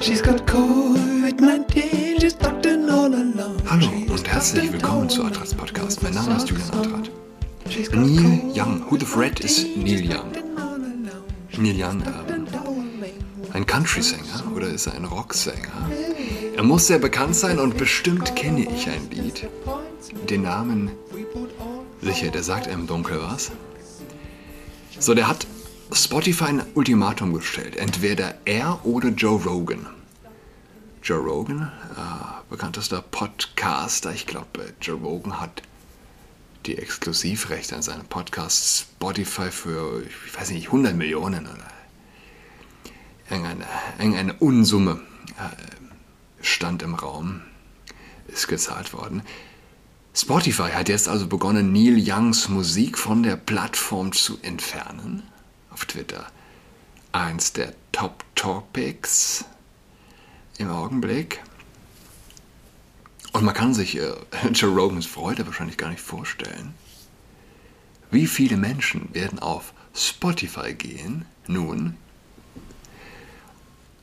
She's got COVID-19, she's in all alone. Hallo und herzlich willkommen zu Adrats Podcast. Mein Name ist Julian Adrat. Neil Young. Who the Fred ist Neil Young? Neil Young, ähm, ein Country-Sänger oder ist er ein Rocksänger? Er muss sehr bekannt sein und bestimmt kenne ich ein Lied. Den Namen, sicher, der sagt einem dunkel was. So, der hat Spotify ein Ultimatum gestellt. Entweder er oder Joe Rogan. Joe Rogan, äh, bekanntester Podcaster. Ich glaube, Joe Rogan hat die Exklusivrechte an seinem Podcast Spotify für, ich weiß nicht, 100 Millionen oder irgendeine, irgendeine Unsumme äh, stand im Raum, ist gezahlt worden. Spotify hat jetzt also begonnen, Neil Youngs Musik von der Plattform zu entfernen. Auf Twitter. Eins der Top Topics im Augenblick. Und man kann sich äh, Joe Rogans Freude wahrscheinlich gar nicht vorstellen. Wie viele Menschen werden auf Spotify gehen, nun,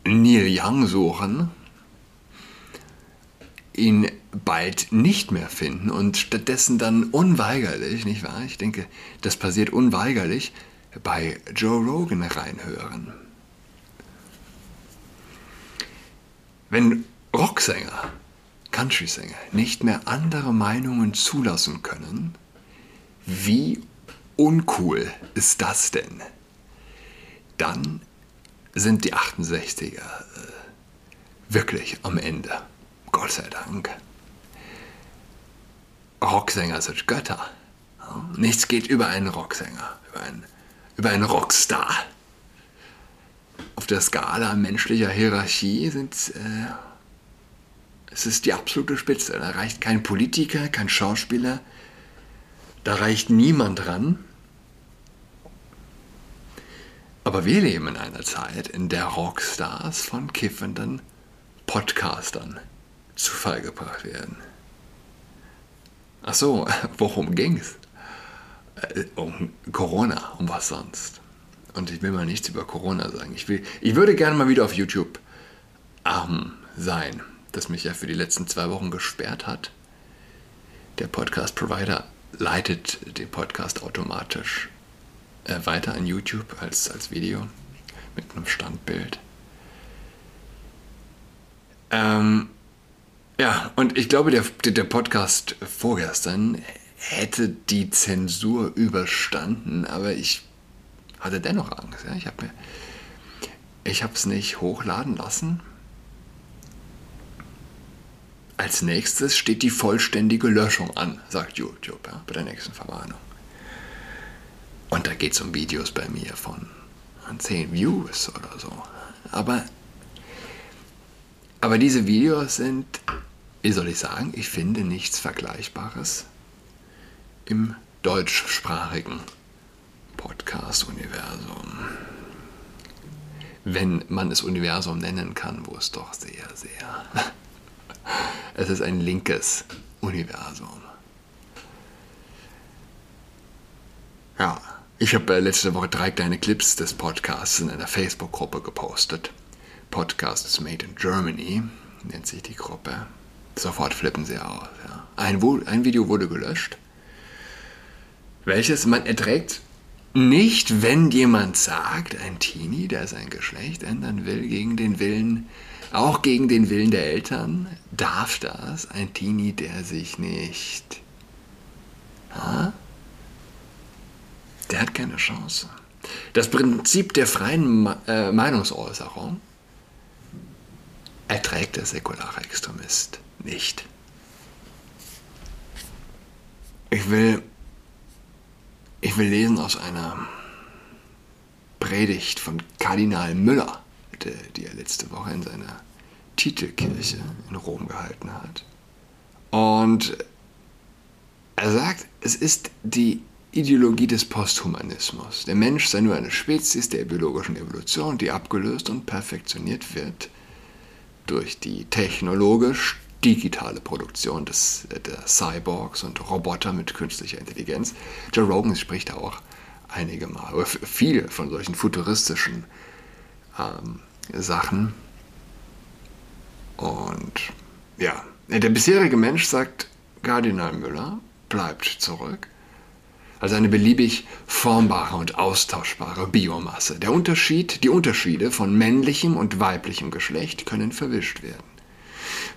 Neil Young suchen, ihn bald nicht mehr finden und stattdessen dann unweigerlich, nicht wahr? Ich denke, das passiert unweigerlich, bei Joe Rogan reinhören. Wenn Rocksänger, Country-Sänger nicht mehr andere Meinungen zulassen können, wie uncool ist das denn? Dann sind die 68er äh, wirklich am Ende. Gott sei Dank. Rocksänger sind Götter. Nichts geht über einen Rocksänger, über einen, über einen Rockstar. Auf der Skala menschlicher Hierarchie sind äh, es ist die absolute Spitze. Da reicht kein Politiker, kein Schauspieler, da reicht niemand ran. Aber wir leben in einer Zeit, in der Rockstars von kiffenden Podcastern zu Fall gebracht werden. Ach so, worum ging's? Äh, um Corona, um was sonst. Und ich will mal nichts über Corona sagen. Ich, will, ich würde gerne mal wieder auf YouTube arm sein, das mich ja für die letzten zwei Wochen gesperrt hat. Der Podcast-Provider leitet den Podcast automatisch äh, weiter an YouTube als, als Video mit einem Standbild. Ähm, ja, und ich glaube, der, der Podcast vorgestern hätte die Zensur überstanden, aber ich hatte dennoch Angst. Ja? Ich habe ich es nicht hochladen lassen. Als nächstes steht die vollständige Löschung an, sagt YouTube ja, bei der nächsten Verwarnung. Und da geht es um Videos bei mir von 10 Views oder so. Aber, aber diese Videos sind wie soll ich sagen, ich finde nichts Vergleichbares im deutschsprachigen Podcast-Universum. Wenn man es Universum nennen kann, wo es doch sehr, sehr. Es ist ein linkes Universum. Ja, ich habe äh, letzte Woche drei kleine Clips des Podcasts in einer Facebook-Gruppe gepostet. Podcasts Made in Germany nennt sich die Gruppe. Sofort flippen sie aus. Ja. Ein, ein Video wurde gelöscht, welches man erträgt nicht, wenn jemand sagt, ein Teenie, der sein Geschlecht ändern will, gegen den Willen, auch gegen den Willen der Eltern, darf das ein Teenie, der sich nicht. Ha? Der hat keine Chance. Das Prinzip der freien äh, Meinungsäußerung erträgt der säkulare Extremist nicht. Ich will, ich will lesen aus einer Predigt von Kardinal Müller, die er letzte Woche in seiner Titelkirche in Rom gehalten hat. Und er sagt, es ist die Ideologie des Posthumanismus. Der Mensch sei nur eine Spezies der biologischen Evolution, die abgelöst und perfektioniert wird durch die technologisch digitale Produktion des, der Cyborgs und Roboter mit künstlicher Intelligenz. Joe Rogan spricht auch einige Mal, oder viele von solchen futuristischen ähm, Sachen. Und ja, der bisherige Mensch, sagt Kardinal Müller, bleibt zurück als eine beliebig formbare und austauschbare Biomasse. Der Unterschied, die Unterschiede von männlichem und weiblichem Geschlecht können verwischt werden.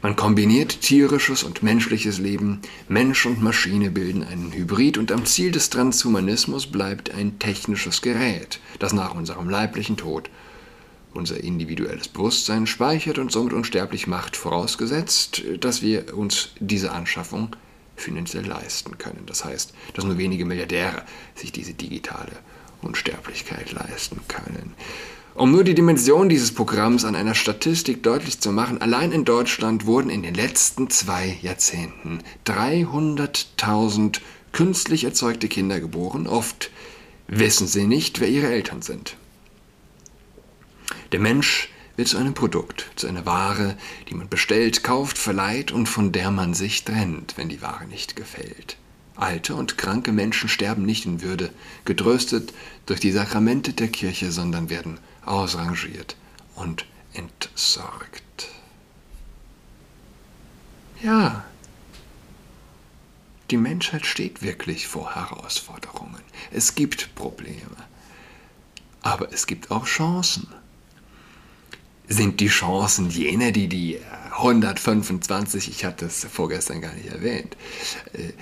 Man kombiniert tierisches und menschliches Leben, Mensch und Maschine bilden einen Hybrid und am Ziel des Transhumanismus bleibt ein technisches Gerät, das nach unserem leiblichen Tod unser individuelles Bewusstsein speichert und somit unsterblich macht, vorausgesetzt, dass wir uns diese Anschaffung finanziell leisten können. Das heißt, dass nur wenige Milliardäre sich diese digitale Unsterblichkeit leisten können. Um nur die Dimension dieses Programms an einer Statistik deutlich zu machen, allein in Deutschland wurden in den letzten zwei Jahrzehnten 300.000 künstlich erzeugte Kinder geboren. Oft wissen sie nicht, wer ihre Eltern sind. Der Mensch wird zu einem Produkt, zu einer Ware, die man bestellt, kauft, verleiht und von der man sich trennt, wenn die Ware nicht gefällt. Alte und kranke Menschen sterben nicht in Würde, getröstet durch die Sakramente der Kirche, sondern werden ausrangiert und entsorgt. Ja, die Menschheit steht wirklich vor Herausforderungen. Es gibt Probleme. Aber es gibt auch Chancen. Sind die Chancen jene, die die 125, ich hatte es vorgestern gar nicht erwähnt, äh,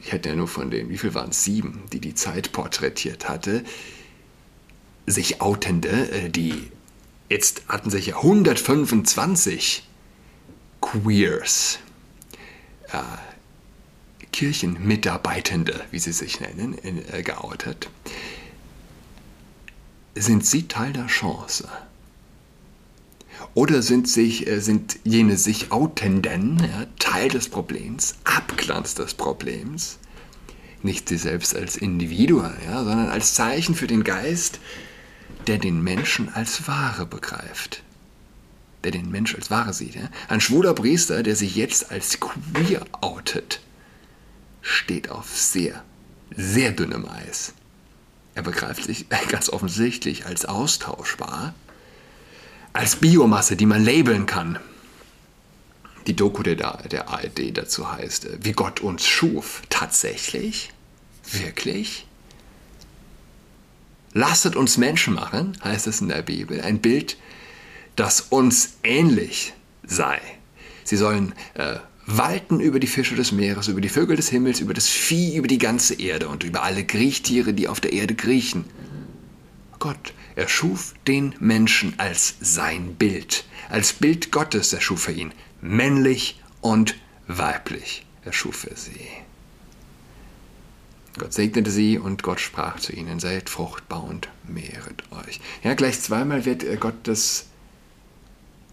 ich hatte ja nur von den, wie viel waren es, sieben, die die Zeit porträtiert hatte, sich outende, äh, die jetzt hatten sich ja 125 Queers, äh, Kirchenmitarbeitende, wie sie sich nennen, äh, geoutet. Sind sie Teil der Chance? Oder sind, sich, äh, sind jene sich Outenden ja, Teil des Problems, Abglanz des Problems? Nicht sie selbst als Individuen, ja, sondern als Zeichen für den Geist, der den Menschen als Ware begreift. Der den Mensch als Ware sieht. Ja? Ein schwuler Priester, der sich jetzt als queer outet, steht auf sehr, sehr dünnem Eis. Er begreift sich ganz offensichtlich als austauschbar als Biomasse, die man labeln kann. Die Doku der, der ARD dazu heißt, äh, wie Gott uns schuf. Tatsächlich? Wirklich? Lasset uns Menschen machen, heißt es in der Bibel, ein Bild, das uns ähnlich sei. Sie sollen äh, walten über die Fische des Meeres, über die Vögel des Himmels, über das Vieh, über die ganze Erde und über alle Kriechtiere, die auf der Erde kriechen. Gott er schuf den Menschen als sein Bild. Als Bild Gottes erschuf er ihn. Männlich und weiblich erschuf er sie. Gott segnete sie und Gott sprach zu ihnen, seid fruchtbar und mehret euch. Ja, gleich zweimal wird äh, Gottes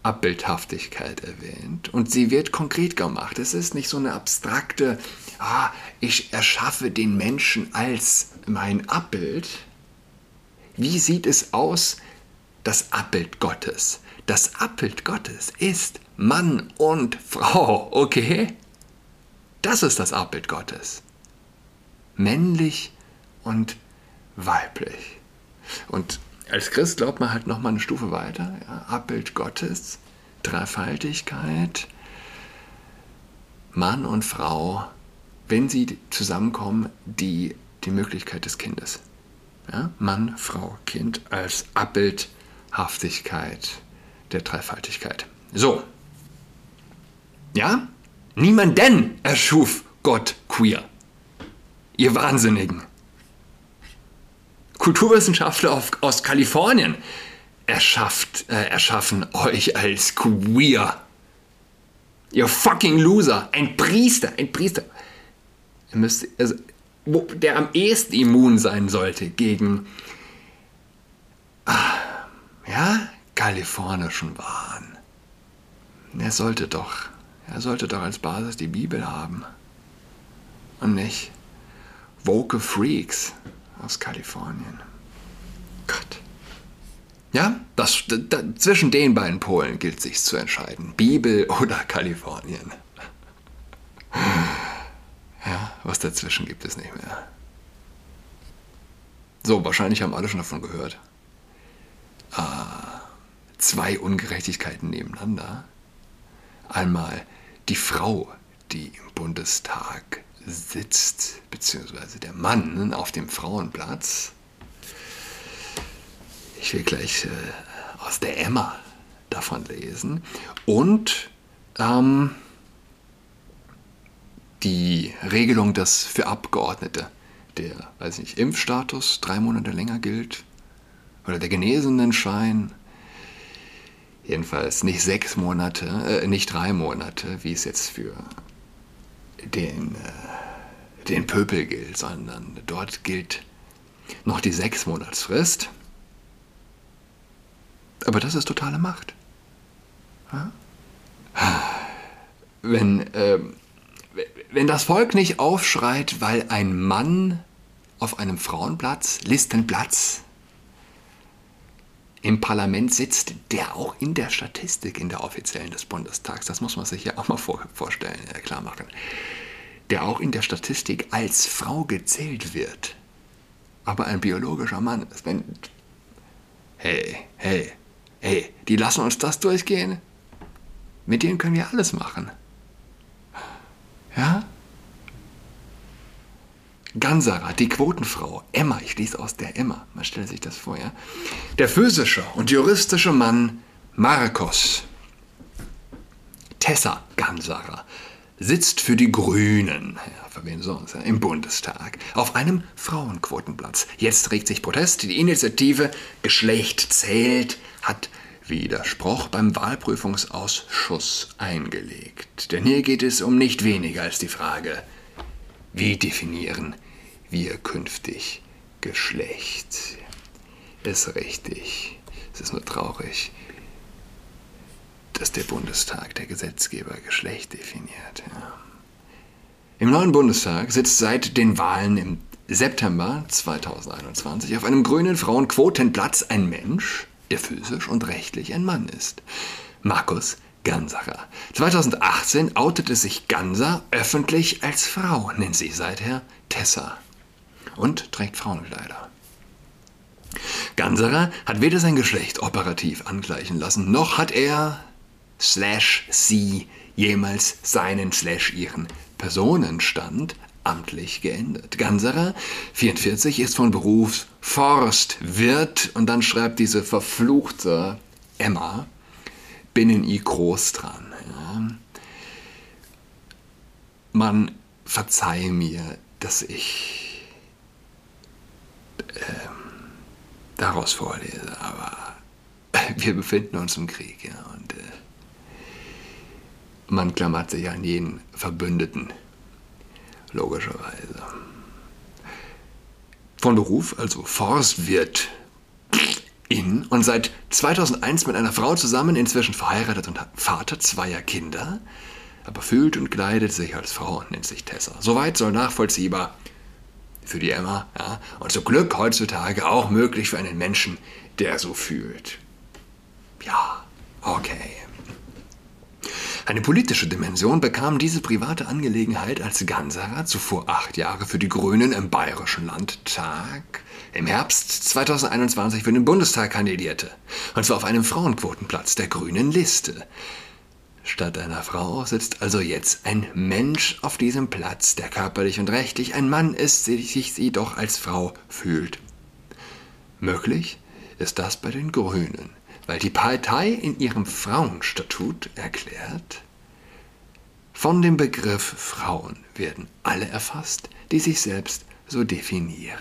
Abbildhaftigkeit erwähnt und sie wird konkret gemacht. Es ist nicht so eine abstrakte, ah, ich erschaffe den Menschen als mein Abbild, wie sieht es aus, das Abbild Gottes? Das Abbild Gottes ist Mann und Frau, okay? Das ist das Abbild Gottes. Männlich und weiblich. Und als Christ glaubt man halt nochmal eine Stufe weiter. Ja, Abbild Gottes, Dreifaltigkeit, Mann und Frau, wenn sie zusammenkommen, die, die Möglichkeit des Kindes. Ja? Mann, Frau, Kind als Abbildhaftigkeit der Dreifaltigkeit. So. Ja? Niemanden erschuf Gott queer. Ihr Wahnsinnigen. Kulturwissenschaftler aus Kalifornien erschafft, äh, erschaffen euch als queer. Ihr fucking Loser. Ein Priester, ein Priester. Ihr müsst, also, der am ehesten immun sein sollte gegen ah, ja, kalifornischen Wahn. Er sollte doch, er sollte doch als Basis die Bibel haben. Und nicht woke Freaks aus Kalifornien. Gott. Ja, das, das, zwischen den beiden Polen gilt sich zu entscheiden. Bibel oder Kalifornien. Ja, was dazwischen gibt es nicht mehr. So, wahrscheinlich haben alle schon davon gehört. Ah, zwei Ungerechtigkeiten nebeneinander. einmal die Frau, die im Bundestag sitzt, beziehungsweise der Mann auf dem Frauenplatz. Ich will gleich äh, aus der Emma davon lesen. Und ähm, die Regelung, dass für Abgeordnete der, weiß nicht, Impfstatus drei Monate länger gilt oder der Genesenenschein, jedenfalls nicht sechs Monate, äh, nicht drei Monate, wie es jetzt für den, äh, den Pöpel gilt, sondern dort gilt noch die sechs Monatsfrist. Aber das ist totale Macht. Wenn, äh, wenn das Volk nicht aufschreit, weil ein Mann auf einem Frauenplatz, Listenplatz, im Parlament sitzt, der auch in der Statistik, in der offiziellen des Bundestags, das muss man sich ja auch mal vor, vorstellen, äh, klar machen, der auch in der Statistik als Frau gezählt wird, aber ein biologischer Mann ist. Wenn, hey, hey, hey, die lassen uns das durchgehen? Mit denen können wir alles machen. Ja? Ganserer, die Quotenfrau, Emma, ich lese aus der Emma, man stelle sich das vor, ja? Der physische und juristische Mann Marcos Tessa Ganserer sitzt für die Grünen, ja, für wen sonst, ja, im Bundestag, auf einem Frauenquotenplatz. Jetzt regt sich Protest, die Initiative Geschlecht zählt hat Widerspruch beim Wahlprüfungsausschuss eingelegt. Denn hier geht es um nicht weniger als die Frage, wie definieren wir künftig Geschlecht? Ist richtig. Es ist nur traurig, dass der Bundestag, der Gesetzgeber, Geschlecht definiert. Ja. Im neuen Bundestag sitzt seit den Wahlen im September 2021 auf einem grünen Frauenquotenplatz ein Mensch, der physisch und rechtlich ein Mann ist. Markus Gansacher. 2018 outete sich Ganser öffentlich als Frau, nennt sich seither Tessa und trägt Frauenkleider. Ganserer hat weder sein Geschlecht operativ angleichen lassen, noch hat er slash sie jemals seinen slash ihren Personenstand amtlich geändert. Ganserer, 44, ist von Beruf Forstwirt und dann schreibt diese verfluchte Emma Binnen-I groß dran. Ja. Man verzeihe mir, dass ich äh, daraus vorlese, aber wir befinden uns im Krieg ja, und äh, man klammert sich an jeden Verbündeten logischerweise. Von Beruf, also Forstwirt in und seit 2001 mit einer Frau zusammen, inzwischen verheiratet und Vater zweier Kinder, aber fühlt und kleidet sich als Frau und nennt sich Tessa. Soweit soll nachvollziehbar für die Emma, ja, und so Glück heutzutage auch möglich für einen Menschen, der so fühlt. Ja, okay. Eine politische Dimension bekam diese private Angelegenheit, als Ganserer zuvor acht Jahre für die Grünen im Bayerischen Landtag im Herbst 2021 für den Bundestag kandidierte. Und zwar auf einem Frauenquotenplatz der grünen Liste. Statt einer Frau sitzt also jetzt ein Mensch auf diesem Platz, der körperlich und rechtlich ein Mann ist, sich sie doch als Frau fühlt. Möglich ist das bei den Grünen weil die Partei in ihrem Frauenstatut erklärt, von dem Begriff Frauen werden alle erfasst, die sich selbst so definieren.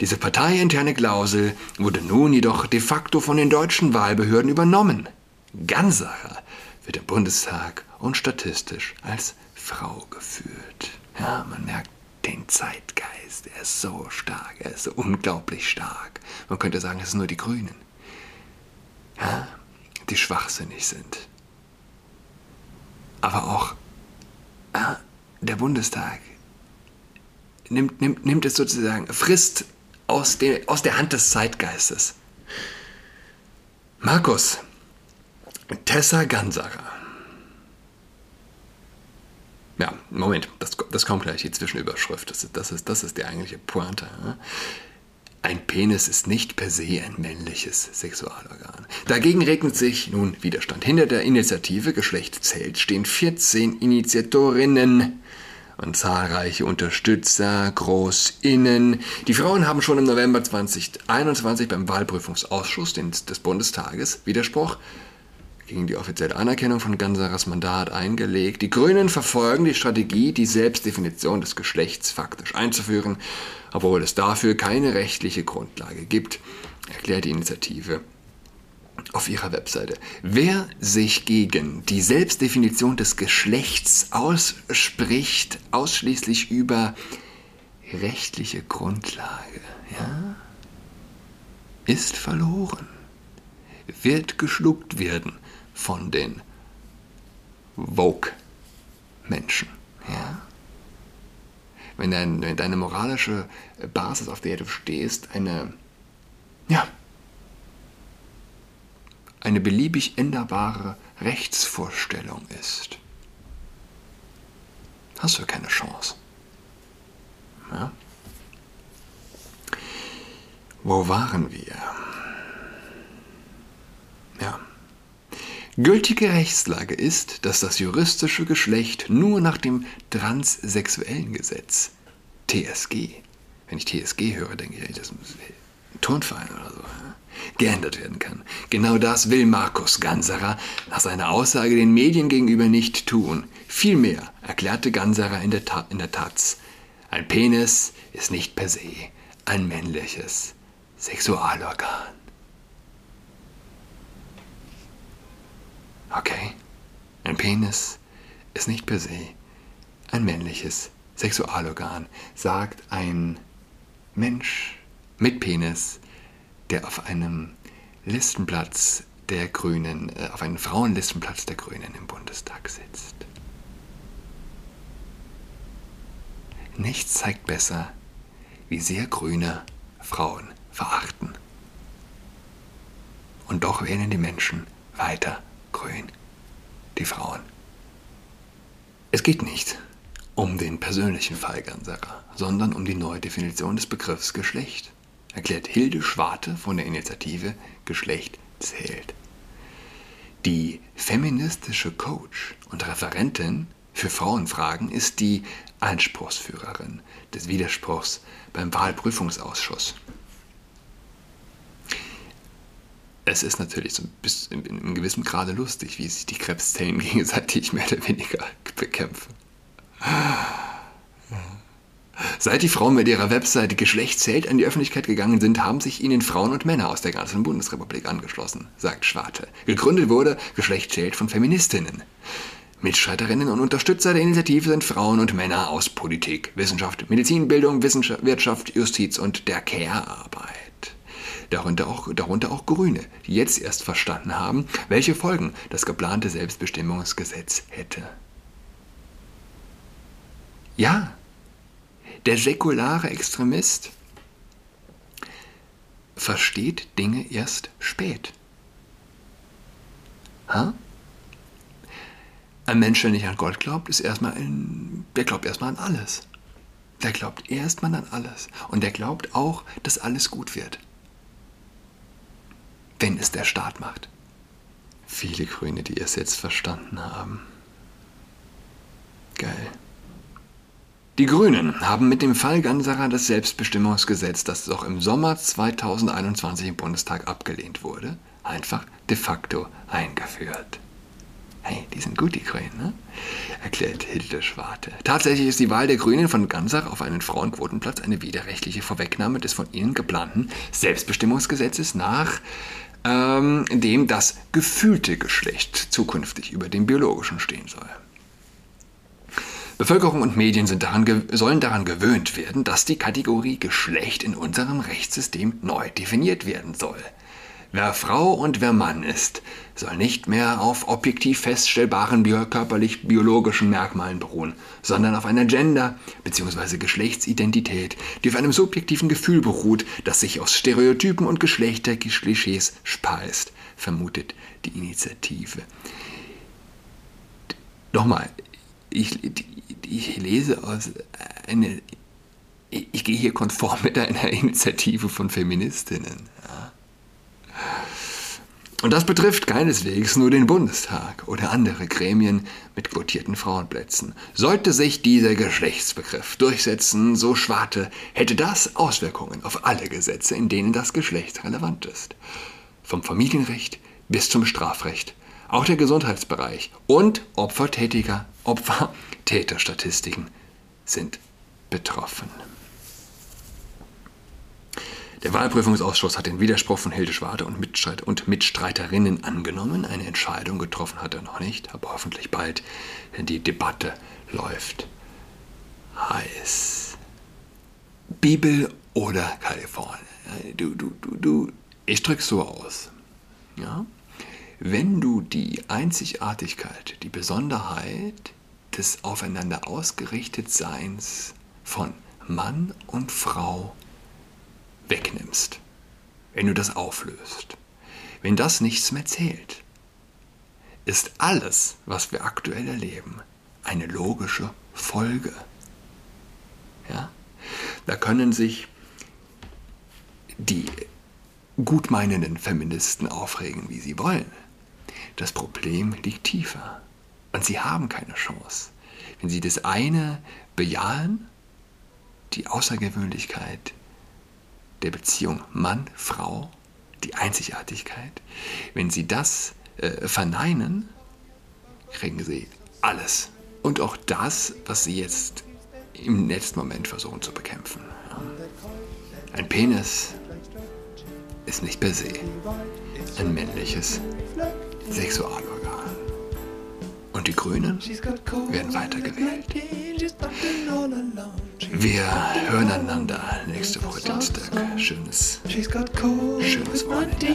Diese parteiinterne Klausel wurde nun jedoch de facto von den deutschen Wahlbehörden übernommen. Gansacher wird im Bundestag und statistisch als Frau geführt. Ja, man merkt den Zeitgeist. Er ist so stark, er ist so unglaublich stark. Man könnte sagen, es sind nur die Grünen die schwachsinnig sind. Aber auch äh, der Bundestag nimmt, nimmt, nimmt es sozusagen, frisst aus, de, aus der Hand des Zeitgeistes. Markus, Tessa Gansacher. Ja, Moment, das, das kommt gleich, die Zwischenüberschrift. Das, das, ist, das ist die eigentliche Pointe. Ein Penis ist nicht per se ein männliches Sexualorgan. Dagegen regnet sich nun Widerstand. Hinter der Initiative Geschlecht zählt stehen 14 Initiatorinnen und zahlreiche Unterstützer, Großinnen. Die Frauen haben schon im November 2021 beim Wahlprüfungsausschuss des Bundestages Widerspruch gegen die offizielle Anerkennung von Gansaras Mandat eingelegt. Die Grünen verfolgen die Strategie, die Selbstdefinition des Geschlechts faktisch einzuführen, obwohl es dafür keine rechtliche Grundlage gibt, erklärt die Initiative auf ihrer Webseite. Wer sich gegen die Selbstdefinition des Geschlechts ausspricht, ausschließlich über rechtliche Grundlage, ja, ist verloren, wird geschluckt werden von den Vogue-Menschen. Ja? Wenn, dein, wenn deine moralische Basis, auf der du stehst, eine, ja, eine beliebig änderbare Rechtsvorstellung ist, hast du keine Chance. Ja? Wo waren wir? Gültige Rechtslage ist, dass das juristische Geschlecht nur nach dem transsexuellen Gesetz TSG, wenn ich TSG höre, denke ich, das ist ein Turnverein oder so, geändert werden kann. Genau das will Markus Ganserer nach seiner Aussage den Medien gegenüber nicht tun. Vielmehr erklärte Ganserer in in der Taz, ein Penis ist nicht per se ein männliches Sexualorgan. Okay, ein Penis ist nicht per se ein männliches Sexualorgan, sagt ein Mensch mit Penis, der auf einem Listenplatz der Grünen, äh, auf einem Frauenlistenplatz der Grünen im Bundestag sitzt. Nichts zeigt besser, wie sehr Grüne Frauen verachten. Und doch wählen die Menschen weiter grün. Die Frauen. Es geht nicht um den persönlichen Fall Ganserer, sondern um die Neudefinition des Begriffs Geschlecht, erklärt Hilde Schwarte von der Initiative Geschlecht zählt. Die feministische Coach und Referentin für Frauenfragen ist die Anspruchsführerin des Widerspruchs beim Wahlprüfungsausschuss. Es ist natürlich so bis in, in einem gewissen Grade lustig, wie sich die Krebszellen gegenseitig mehr oder weniger bekämpfen. Seit die Frauen mit ihrer Webseite Geschlechtszelt an die Öffentlichkeit gegangen sind, haben sich ihnen Frauen und Männer aus der ganzen Bundesrepublik angeschlossen, sagt Schwarte. Gegründet wurde Geschlechtszelt von Feministinnen. Mitstreiterinnen und Unterstützer der Initiative sind Frauen und Männer aus Politik, Wissenschaft, Medizinbildung, Wissenschaft, Wirtschaft, Justiz und der Care-Arbeit darunter auch, darunter auch Grüne, die jetzt erst verstanden haben, welche Folgen das geplante Selbstbestimmungsgesetz hätte. Ja, der säkulare Extremist versteht Dinge erst spät. Ha? Ein Mensch, der nicht an Gott glaubt, ist erstmal ein, der glaubt erstmal an alles. Der glaubt erstmal an alles. Und der glaubt auch, dass alles gut wird wenn es der Staat macht. Viele Grüne, die es jetzt verstanden haben. Geil. Die Grünen haben mit dem Fall Ganserer das Selbstbestimmungsgesetz, das doch im Sommer 2021 im Bundestag abgelehnt wurde, einfach de facto eingeführt. Hey, die sind gut, die Grünen, ne? erklärt Hilde Schwarte. Tatsächlich ist die Wahl der Grünen von Gansach auf einen Frauenquotenplatz eine widerrechtliche Vorwegnahme des von ihnen geplanten Selbstbestimmungsgesetzes nach ähm, dem das gefühlte Geschlecht zukünftig über dem biologischen stehen soll. Bevölkerung und Medien daran, sollen daran gewöhnt werden, dass die Kategorie Geschlecht in unserem Rechtssystem neu definiert werden soll. Wer Frau und wer Mann ist, soll nicht mehr auf objektiv feststellbaren körperlich-biologischen Merkmalen beruhen, sondern auf einer Gender- bzw. Geschlechtsidentität, die auf einem subjektiven Gefühl beruht, das sich aus Stereotypen und Geschlechterklischees speist, vermutet die Initiative. Nochmal, ich, ich lese aus einer, ich gehe hier konform mit einer Initiative von Feministinnen. Und das betrifft keineswegs nur den Bundestag oder andere Gremien mit quotierten Frauenplätzen. Sollte sich dieser Geschlechtsbegriff durchsetzen, so Schwarte, hätte das Auswirkungen auf alle Gesetze, in denen das Geschlecht relevant ist. Vom Familienrecht bis zum Strafrecht, auch der Gesundheitsbereich und Opfertätiger, Opfer-Täterstatistiken sind betroffen. Der Wahlprüfungsausschuss hat den Widerspruch von Hilde Schwade und, Mitstreit und Mitstreiterinnen angenommen. Eine Entscheidung getroffen hat er noch nicht, aber hoffentlich bald, denn die Debatte läuft heiß. Bibel oder Kalifornien? Du, du, du, du, ich drück's so aus. Ja? Wenn du die Einzigartigkeit, die Besonderheit des aufeinander ausgerichtet Seins von Mann und Frau wegnimmst, wenn du das auflöst, wenn das nichts mehr zählt, ist alles, was wir aktuell erleben, eine logische Folge. Ja? Da können sich die gutmeinenden Feministen aufregen, wie sie wollen. Das Problem liegt tiefer. Und sie haben keine Chance. Wenn sie das eine bejahen, die Außergewöhnlichkeit der Beziehung Mann-Frau, die Einzigartigkeit, wenn sie das äh, verneinen, kriegen sie alles. Und auch das, was sie jetzt im letzten Moment versuchen zu bekämpfen. Ein Penis ist nicht per se ein männliches Sexualorgan. Und die Grünen werden weitergewählt. Wir hören einander nächste Woche Dienstag. Schönes, schönes Wochenende.